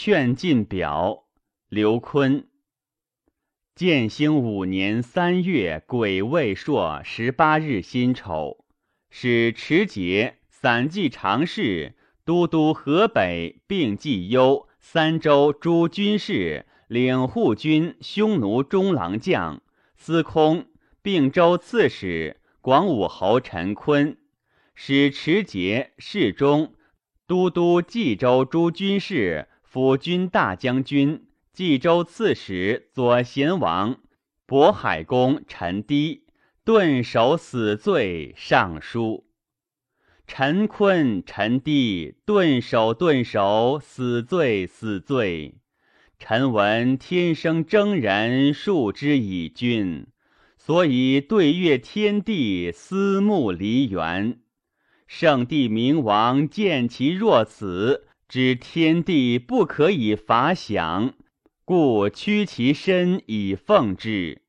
劝进表，刘坤。建兴五年三月癸未朔十八日辛丑，使持节、散骑常侍、都督河北并冀幽三州诸军事、领护军匈奴中郎将、司空、并州刺史广武侯陈坤，使持节、侍中、都督冀州诸军事。辅军大将军、冀州刺史左贤王、渤海公陈低顿首死罪上书。陈坤、陈低顿首顿首死罪死罪。臣闻天生征人，数之以君，所以对月天地，思慕离原。圣帝明王见其若此。知天地不可以法享，故屈其身以奉之；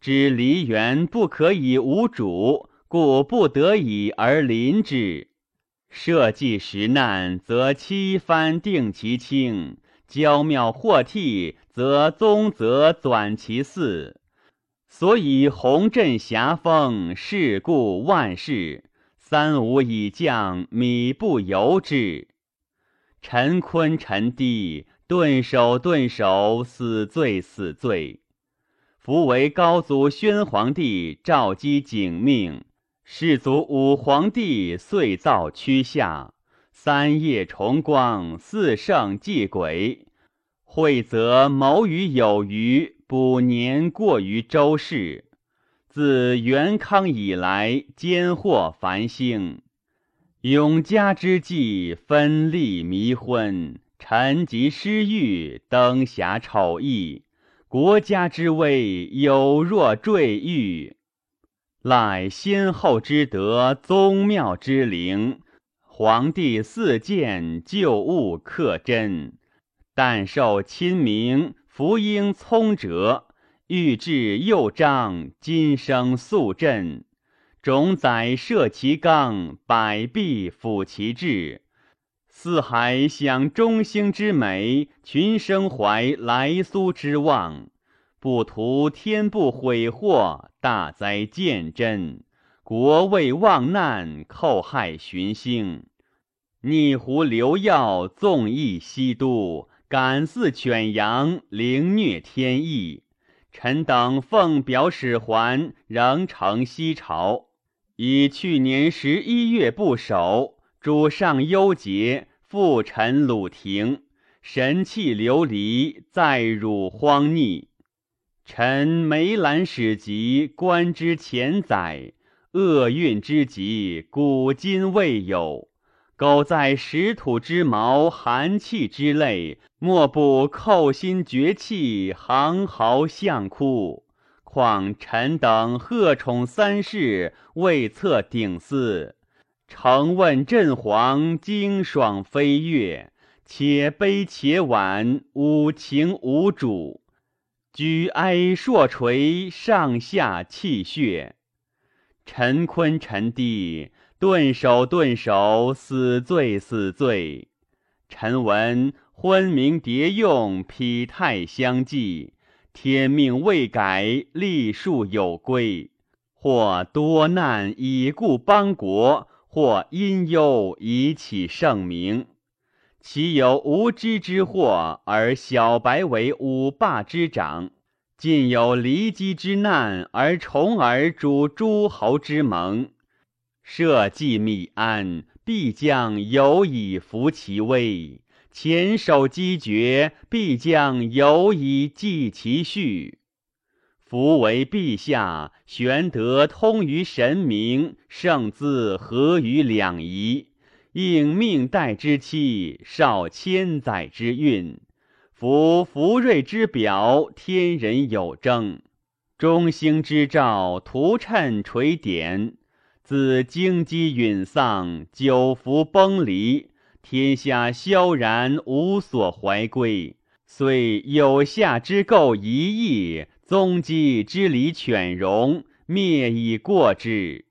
知梨园不可以无主，故不得已而临之。社稷时难，则七番定其轻；娇妙祸替，则宗则转其嗣。所以洪震遐风，事故万事，三五以降，米不由之。陈坤、陈低顿首顿首，死罪死罪。夫为高祖宣皇帝赵姬景命，世祖武皇帝遂造屈下，三叶重光，四圣祭鬼。惠则谋于有余，补年过于周氏。自元康以来，兼获繁兴。永嘉之际，分立迷昏，臣疾失欲，灯霞丑异，国家之危有若坠玉。赖先后之德，宗庙之灵，皇帝四见，旧物克真。但受亲明，福应聪哲，欲治又彰，今生肃振。种宰设其纲，百弊辅其志。四海享中兴之美，群生怀来苏之望。不图天不悔祸，大灾见真。国未忘难，寇害寻兴。逆胡流药，纵意西都，敢似犬羊，凌虐天意。臣等奉表使还，仍承西朝。以去年十一月不守，主上忧结，复臣鲁庭，神气流离，在汝荒逆。臣梅兰史籍，观之前载，厄运之极，古今未有。苟在石土之矛，寒气之泪，莫不叩心绝气，行嚎相哭。况臣等贺宠三世，未测鼎司。承问朕皇，惊爽飞跃，且悲且婉，无情无主。举哀硕垂，上下泣血。陈坤、陈弟顿首顿首，死罪死罪。臣闻昏明迭用，匹太相继。天命未改，历数有归；或多难以固邦国，或因忧以启圣明。岂有无知之祸，而小白为五霸之长？尽有离机之难，而重耳主诸侯之盟。社稷密安，必将有以服其威。前守击绝，必将有以继其序。夫为陛下，玄德通于神明，圣自合于两仪，应命代之期，少千载之运。夫福瑞之表，天人有征；中兴之兆，图谶垂典。自荆棘陨丧，九服崩离。天下萧然，无所怀归。虽有夏之构一役，宗基之礼犬戎，灭以过之。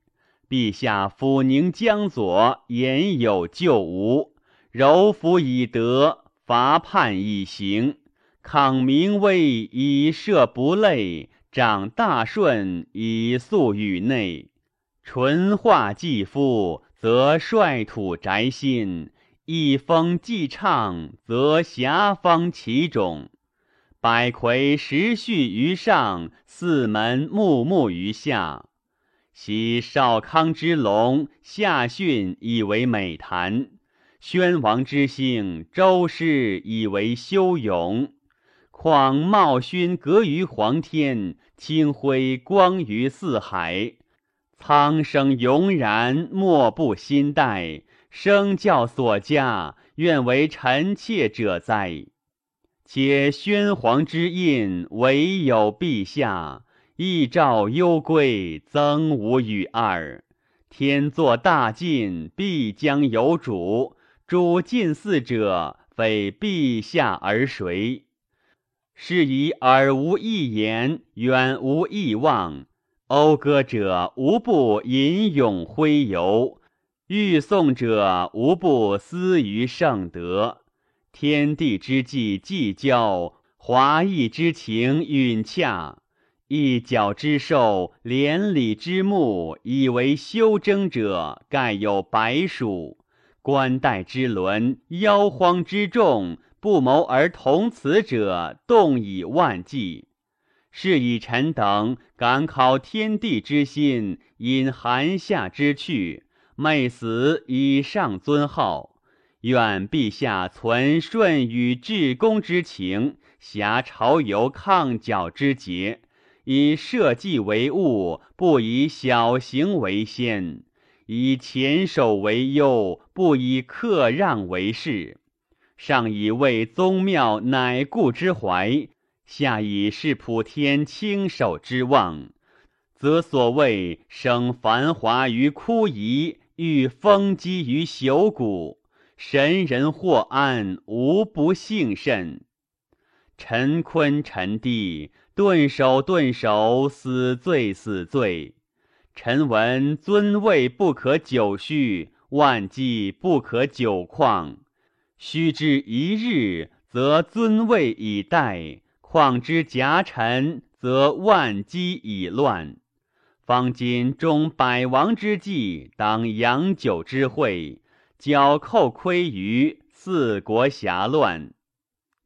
陛下抚宁江左，言有旧无，柔服以德，伐叛以行，抗名威以赦不累，长大顺以肃宇内。淳化继夫，则率土宅心；一风既畅，则霞方其种。百魁时序于上，四门穆穆于下。昔少康之龙，夏训以为美谈。宣王之兴，周师以为修勇；况茂勋阁于黄天，清辉光于四海。苍生永然，莫不心戴。生教所加，愿为臣妾者哉！且宣皇之印，唯有陛下；一诏攸归，曾无与二。天作大晋，必将有主。主近嗣者，非陛下而谁？是以耳无一言，远无一望。讴歌者无不吟咏徽游，欲颂者无不思于圣德。天地之际既交，华义之情允洽。一角之兽，连理之木，以为修征者，盖有百数。冠带之伦，妖荒之众，不谋而同此者，动以万计。是以臣等敢考天地之心，引寒夏之趣，昧死以上尊号。愿陛下存顺与至公之情，挟朝游抗剿之节，以社稷为务，不以小行为先。以前守为忧，不以克让为事。上以为宗庙乃固之怀，下以是普天清守之望，则所谓生繁华于枯夷，遇风积于朽骨，神人或安，无不幸甚。臣坤臣弟，顿首顿首，死罪死罪。臣闻尊位不可久虚，万计不可久旷。须知一日，则尊位以待；况之夹臣，则万机已乱。方今中百王之际，当阳久之会，剿寇窥于四国遐乱，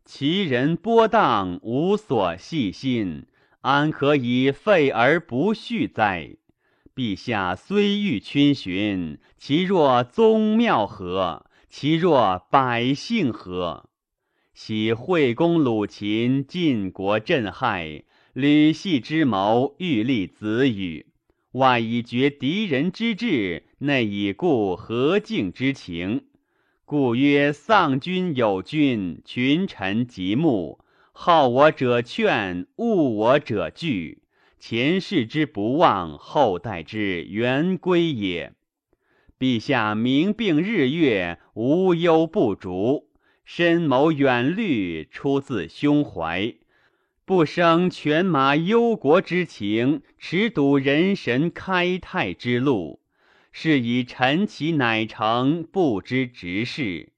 其人波荡，无所系心，安可以废而不续哉？陛下虽欲群寻，其若宗庙何？其若百姓何？昔惠公鲁秦，晋国震害，吕系之谋，欲立子羽。外以绝敌人之志，内以固和敬之情。故曰：丧君有君，群臣极目。好我者劝，恶我者惧。前世之不忘，后代之圆归也。陛下明并日月，无忧不逐，深谋远虑，出自胸怀，不生犬马忧国之情，持睹人神开泰之路。是以臣其乃成，不知执事。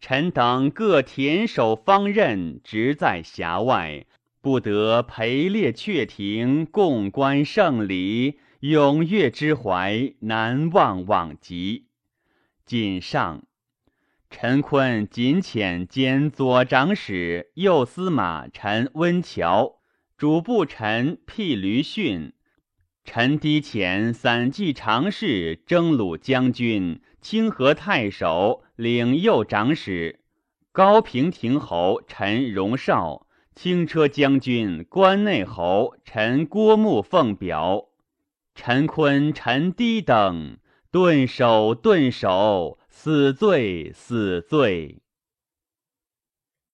臣等各田守方任，职在辖外。不得陪列阙庭，共观圣礼，踊跃之怀，难忘往极。谨上，陈坤谨遣兼左长史、右司马陈温峤，主簿陈辟驴训，陈低遣散骑常侍、征虏将军、清河太守、领右长史、高平亭侯陈荣绍。轻车将军、关内侯陈郭牧奉表，陈坤、陈低等顿首顿首，死罪死罪。